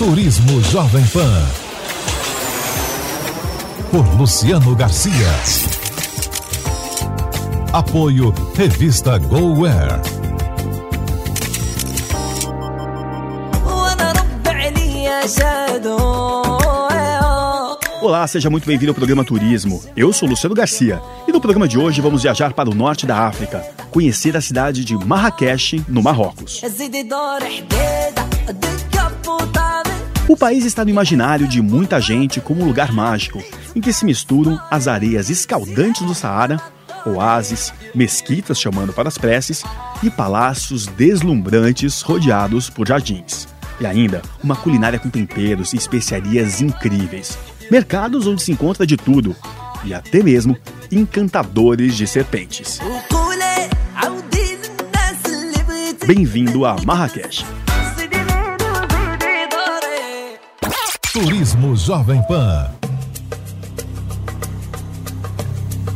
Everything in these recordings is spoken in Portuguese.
Turismo Jovem Pan. Por Luciano Garcia. Apoio Revista GoWare. Olá, seja muito bem-vindo ao programa Turismo. Eu sou Luciano Garcia e no programa de hoje vamos viajar para o norte da África, conhecer a cidade de Marrakech, no Marrocos. O país está no imaginário de muita gente como um lugar mágico, em que se misturam as areias escaldantes do Saara, oásis, mesquitas chamando para as preces e palácios deslumbrantes rodeados por jardins. E ainda uma culinária com temperos e especiarias incríveis. Mercados onde se encontra de tudo e até mesmo encantadores de serpentes. Bem-vindo a Marrakech. Turismo Jovem Pan.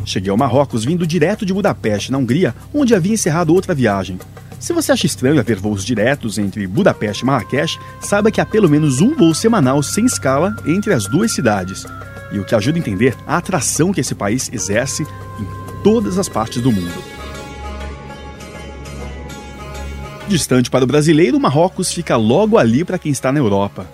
Cheguei ao Marrocos vindo direto de Budapeste, na Hungria, onde havia encerrado outra viagem. Se você acha estranho haver voos diretos entre Budapeste e Marrakech, saiba que há pelo menos um voo semanal sem escala entre as duas cidades. E o que ajuda a entender a atração que esse país exerce em todas as partes do mundo. Distante para o brasileiro, Marrocos fica logo ali para quem está na Europa.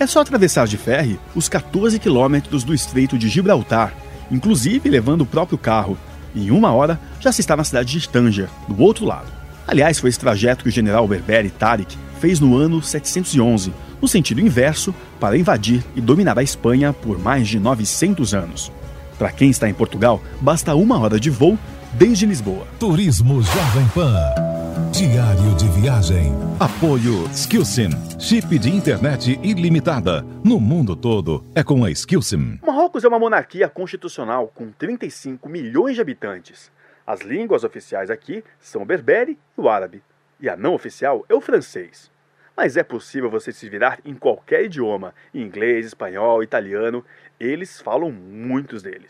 É só atravessar de ferry os 14 quilômetros do Estreito de Gibraltar, inclusive levando o próprio carro. Em uma hora já se está na cidade de Tanger, do outro lado. Aliás, foi esse trajeto que o general Berberi Tariq fez no ano 711, no sentido inverso, para invadir e dominar a Espanha por mais de 900 anos. Para quem está em Portugal, basta uma hora de voo desde Lisboa. Turismo Jovem Pan. Diário de viagem. Apoio Skillsim. Chip de internet ilimitada. No mundo todo é com a Skillsim. Marrocos é uma monarquia constitucional com 35 milhões de habitantes. As línguas oficiais aqui são o berbere e o árabe. E a não oficial é o francês. Mas é possível você se virar em qualquer idioma, inglês, espanhol, italiano. Eles falam muitos deles.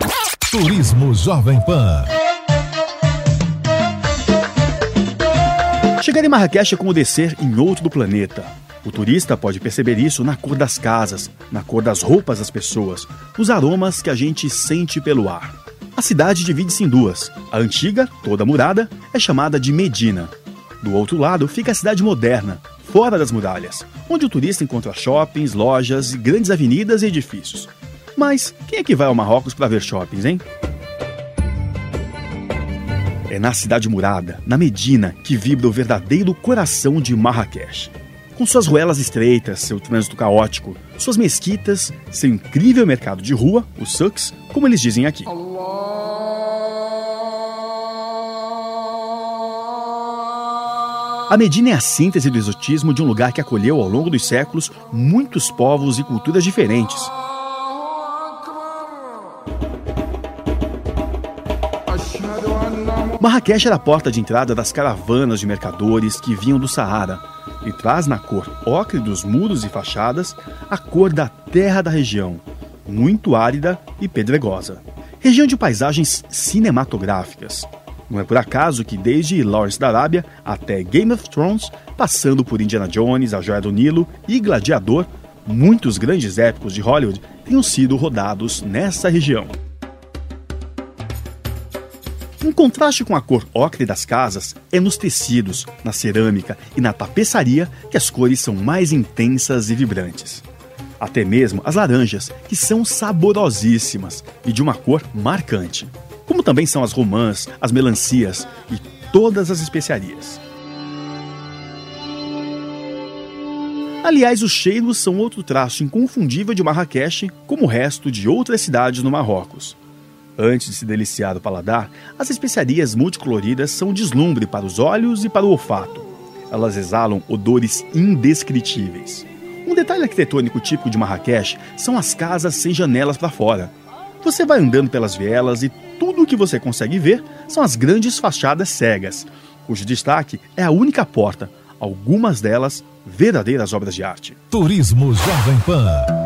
Turismo Jovem Pan. Chegar em Marrakech é como descer em outro planeta. O turista pode perceber isso na cor das casas, na cor das roupas das pessoas, nos aromas que a gente sente pelo ar. A cidade divide-se em duas. A antiga, toda murada, é chamada de Medina. Do outro lado fica a cidade moderna, fora das muralhas, onde o turista encontra shoppings, lojas, grandes avenidas e edifícios. Mas quem é que vai ao Marrocos para ver shoppings, hein? É na cidade murada, na Medina, que vibra o verdadeiro coração de Marrakech. Com suas ruelas estreitas, seu trânsito caótico, suas mesquitas, seu incrível mercado de rua, os souks, como eles dizem aqui. A Medina é a síntese do exotismo de um lugar que acolheu ao longo dos séculos muitos povos e culturas diferentes. Marrakech era a porta de entrada das caravanas de mercadores que vinham do Saara e traz na cor ocre dos muros e fachadas a cor da terra da região, muito árida e pedregosa. Região de paisagens cinematográficas. Não é por acaso que desde Lawrence da Arábia até Game of Thrones, passando por Indiana Jones, A Joia do Nilo e Gladiador, muitos grandes épicos de Hollywood tenham sido rodados nessa região. Um contraste com a cor ocre das casas é nos tecidos, na cerâmica e na tapeçaria que as cores são mais intensas e vibrantes. Até mesmo as laranjas, que são saborosíssimas e de uma cor marcante. Como também são as romãs, as melancias e todas as especiarias. Aliás, os cheiros são outro traço inconfundível de Marrakech, como o resto de outras cidades no Marrocos. Antes de se deliciar o paladar, as especiarias multicoloridas são deslumbre para os olhos e para o olfato. Elas exalam odores indescritíveis. Um detalhe arquitetônico típico de Marrakech são as casas sem janelas para fora. Você vai andando pelas vielas e tudo o que você consegue ver são as grandes fachadas cegas, cujo destaque é a única porta, algumas delas verdadeiras obras de arte. Turismo Jovem Pan.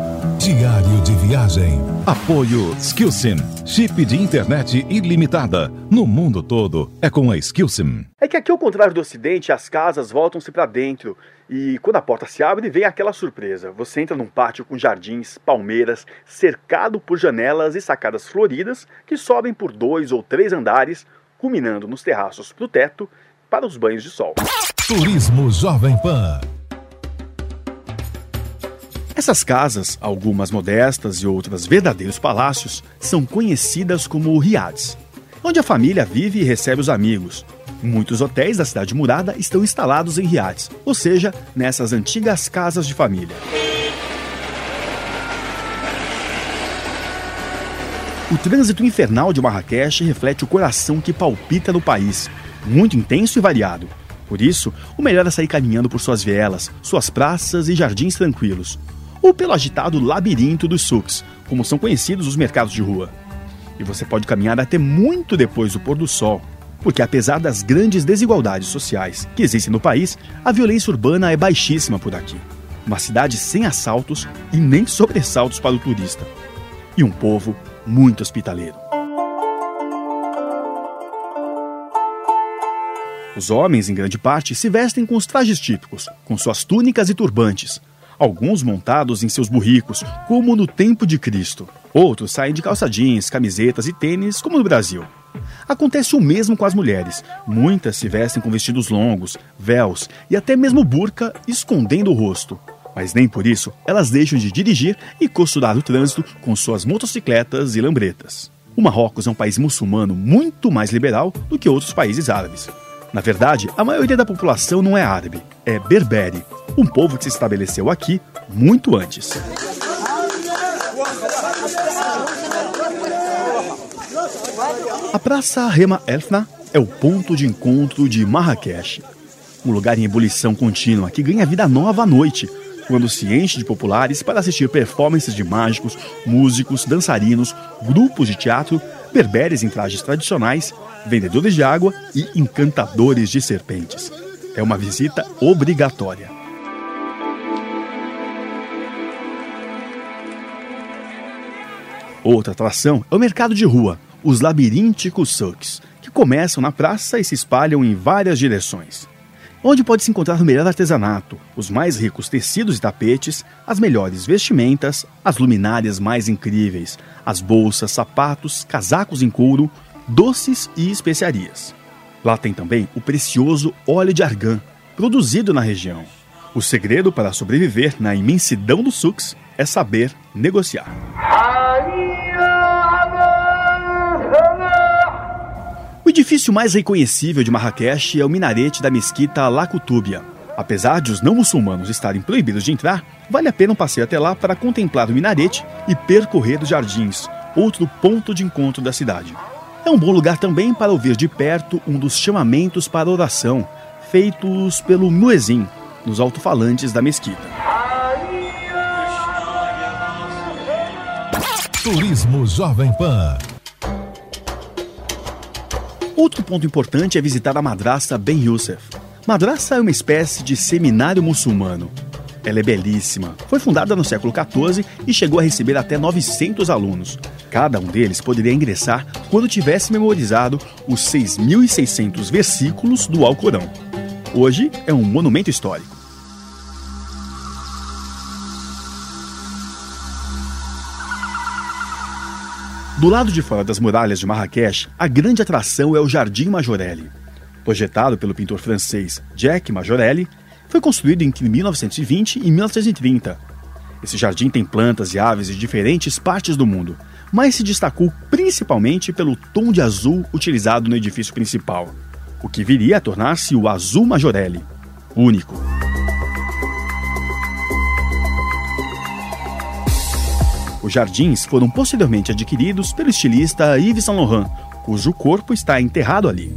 Diário de viagem. Apoio Skillsim. Chip de internet ilimitada. No mundo todo é com a Skillsim. É que aqui, ao contrário do Ocidente, as casas voltam-se para dentro. E quando a porta se abre, vem aquela surpresa. Você entra num pátio com jardins, palmeiras, cercado por janelas e sacadas floridas que sobem por dois ou três andares, culminando nos terraços para o teto para os banhos de sol. Turismo Jovem Pan. Essas casas, algumas modestas e outras verdadeiros palácios, são conhecidas como riads, onde a família vive e recebe os amigos. Muitos hotéis da cidade murada estão instalados em riads, ou seja, nessas antigas casas de família. O trânsito infernal de Marrakech reflete o coração que palpita no país, muito intenso e variado. Por isso, o melhor é sair caminhando por suas vielas, suas praças e jardins tranquilos, ou pelo agitado labirinto dos souks, como são conhecidos os mercados de rua. E você pode caminhar até muito depois do pôr do sol, porque apesar das grandes desigualdades sociais que existem no país, a violência urbana é baixíssima por aqui. Uma cidade sem assaltos e nem sobressaltos para o turista. E um povo muito hospitaleiro. Os homens, em grande parte, se vestem com os trajes típicos, com suas túnicas e turbantes, alguns montados em seus burricos, como no tempo de Cristo. Outros saem de calça jeans, camisetas e tênis, como no Brasil. Acontece o mesmo com as mulheres. Muitas se vestem com vestidos longos, véus e até mesmo burca, escondendo o rosto. Mas nem por isso elas deixam de dirigir e costurar o trânsito com suas motocicletas e lambretas. O Marrocos é um país muçulmano muito mais liberal do que outros países árabes. Na verdade, a maioria da população não é árabe, é berbere, um povo que se estabeleceu aqui muito antes. A Praça Rema Elfna é o ponto de encontro de Marrakech, um lugar em ebulição contínua que ganha vida nova à noite, quando se enche de populares para assistir performances de mágicos, músicos, dançarinos, grupos de teatro, berberes em trajes tradicionais vendedores de água e encantadores de serpentes. É uma visita obrigatória. Outra atração é o mercado de rua, os labirínticos souks, que começam na praça e se espalham em várias direções. Onde pode se encontrar o melhor artesanato, os mais ricos tecidos e tapetes, as melhores vestimentas, as luminárias mais incríveis, as bolsas, sapatos, casacos em couro, doces e especiarias. Lá tem também o precioso óleo de argan, produzido na região. O segredo para sobreviver na imensidão dos sucos é saber negociar. Edifício mais reconhecível de Marrakech é o minarete da mesquita Lacutúbia. Apesar de os não muçulmanos estarem proibidos de entrar, vale a pena um passeio até lá para contemplar o minarete e percorrer os jardins, outro ponto de encontro da cidade. É um bom lugar também para ouvir de perto um dos chamamentos para oração, feitos pelo muezin, nos alto-falantes da mesquita. Turismo Jovem Pan. Outro ponto importante é visitar a Madraça Ben Youssef. Madraça é uma espécie de seminário muçulmano. Ela é belíssima. Foi fundada no século XIV e chegou a receber até 900 alunos. Cada um deles poderia ingressar quando tivesse memorizado os 6.600 versículos do Alcorão. Hoje é um monumento histórico. Do lado de fora das muralhas de Marrakech, a grande atração é o Jardim Majorelli. Projetado pelo pintor francês Jacques Majorelli, foi construído entre 1920 e 1930. Esse jardim tem plantas e aves de diferentes partes do mundo, mas se destacou principalmente pelo tom de azul utilizado no edifício principal, o que viria a tornar-se o Azul Majorelli, único. Os jardins foram posteriormente adquiridos pelo estilista Yves Saint Laurent, cujo corpo está enterrado ali.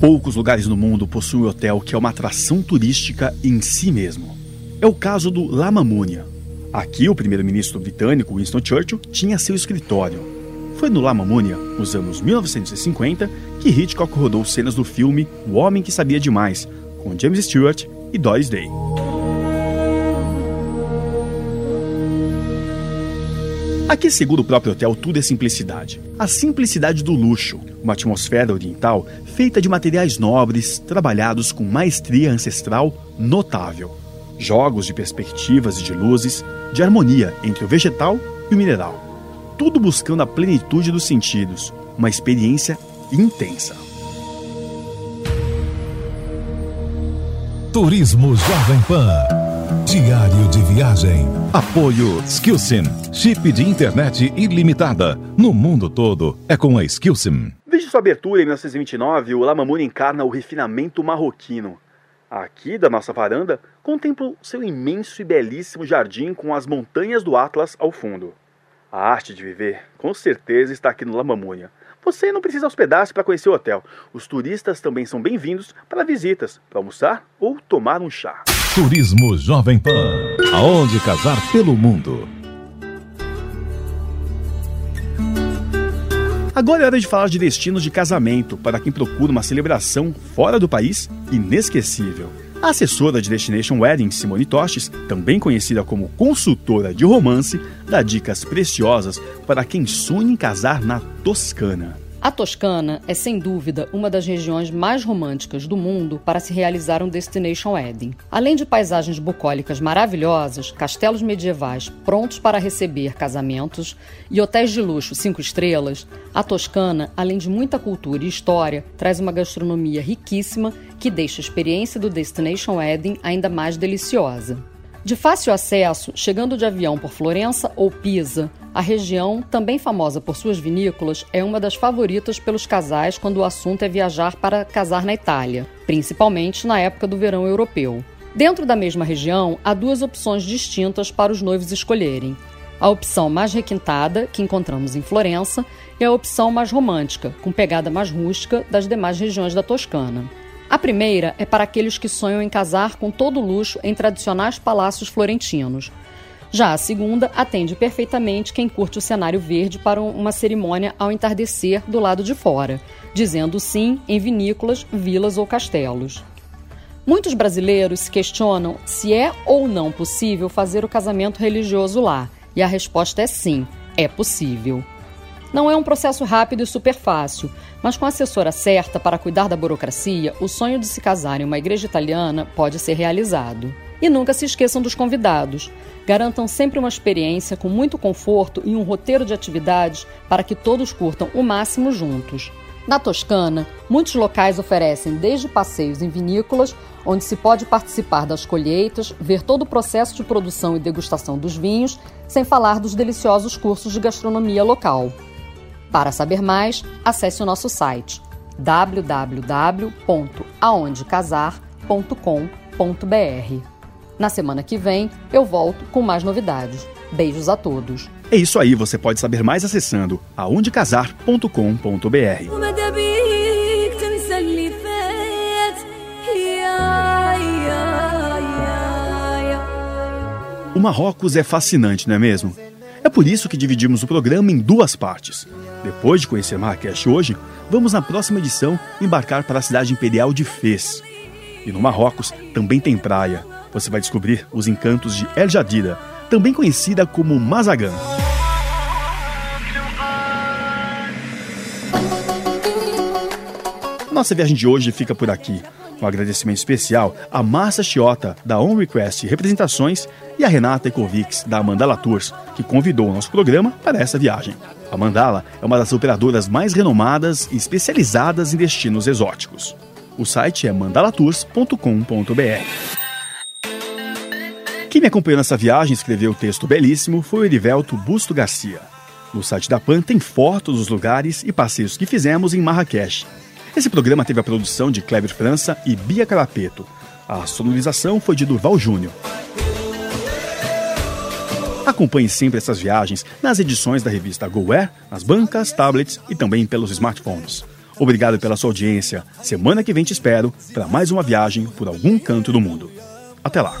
Poucos lugares no mundo possuem hotel que é uma atração turística em si mesmo. É o caso do La Mamounia. Aqui, o primeiro-ministro britânico Winston Churchill tinha seu escritório. Foi no La Mamounia, nos anos 1950, que Hitchcock rodou cenas do filme O Homem que Sabia Demais, com James Stewart e Doris Day. Aqui, segundo o próprio hotel, tudo é simplicidade. A simplicidade do luxo, uma atmosfera oriental feita de materiais nobres, trabalhados com maestria ancestral notável. Jogos de perspectivas e de luzes, de harmonia entre o vegetal e o mineral. Tudo buscando a plenitude dos sentidos, uma experiência intensa. Turismo Jovem Pan. Diário de viagem. Apoio Skillsim. Chip de internet ilimitada. No mundo todo é com a Skillsim. Desde sua abertura em 1929, o Lamamune encarna o refinamento marroquino. Aqui da nossa varanda, contemplo seu imenso e belíssimo jardim com as montanhas do Atlas ao fundo. A arte de viver, com certeza, está aqui no Lamamúnia. Você não precisa hospedar-se para conhecer o hotel. Os turistas também são bem-vindos para visitas, para almoçar ou tomar um chá. Turismo Jovem Pan. Aonde casar pelo mundo. Agora é hora de falar de destinos de casamento para quem procura uma celebração fora do país inesquecível. A assessora de Destination Wedding, Simone Tostes, também conhecida como consultora de romance, dá dicas preciosas para quem sonha em casar na Toscana. A Toscana é sem dúvida uma das regiões mais românticas do mundo para se realizar um Destination Wedding. Além de paisagens bucólicas maravilhosas, castelos medievais prontos para receber casamentos e hotéis de luxo cinco estrelas, a Toscana, além de muita cultura e história, traz uma gastronomia riquíssima que deixa a experiência do Destination Wedding ainda mais deliciosa. De fácil acesso, chegando de avião por Florença ou Pisa, a região, também famosa por suas vinícolas, é uma das favoritas pelos casais quando o assunto é viajar para casar na Itália, principalmente na época do verão europeu. Dentro da mesma região, há duas opções distintas para os noivos escolherem. A opção mais requintada, que encontramos em Florença, e a opção mais romântica, com pegada mais rústica das demais regiões da Toscana. A primeira é para aqueles que sonham em casar com todo luxo em tradicionais palácios florentinos. Já a segunda atende perfeitamente quem curte o cenário verde para uma cerimônia ao entardecer do lado de fora, dizendo sim em vinícolas, vilas ou castelos. Muitos brasileiros se questionam se é ou não possível fazer o casamento religioso lá, e a resposta é sim, é possível. Não é um processo rápido e super fácil, mas com a assessora certa para cuidar da burocracia, o sonho de se casar em uma igreja italiana pode ser realizado. E nunca se esqueçam dos convidados. Garantam sempre uma experiência com muito conforto e um roteiro de atividades para que todos curtam o máximo juntos. Na Toscana, muitos locais oferecem desde passeios em vinícolas, onde se pode participar das colheitas, ver todo o processo de produção e degustação dos vinhos, sem falar dos deliciosos cursos de gastronomia local. Para saber mais, acesse o nosso site www.aondecasar.com.br. Na semana que vem, eu volto com mais novidades. Beijos a todos. É isso aí, você pode saber mais acessando aondecasar.com.br. O Marrocos é fascinante, não é mesmo? É por isso que dividimos o programa em duas partes. Depois de conhecer Marrakech hoje, vamos na próxima edição embarcar para a cidade imperial de Fez. E no Marrocos também tem praia. Você vai descobrir os encantos de El Jadida, também conhecida como Mazagan. Nossa viagem de hoje fica por aqui. Um agradecimento especial a Márcia Chiota, da On Request Representações, e a Renata Ecovics, da Mandala Tours, que convidou o nosso programa para essa viagem. A Mandala é uma das operadoras mais renomadas e especializadas em destinos exóticos. O site é mandalatours.com.br. Quem me acompanhou nessa viagem e escreveu o texto belíssimo foi o Erivelto Busto Garcia. No site da PAN tem fotos dos lugares e passeios que fizemos em Marrakech. Esse programa teve a produção de Kleber França e Bia Carapeto. A sonorização foi de Durval Júnior. Acompanhe sempre essas viagens nas edições da revista GoWare, nas bancas, tablets e também pelos smartphones. Obrigado pela sua audiência. Semana que vem te espero para mais uma viagem por algum canto do mundo. Até lá.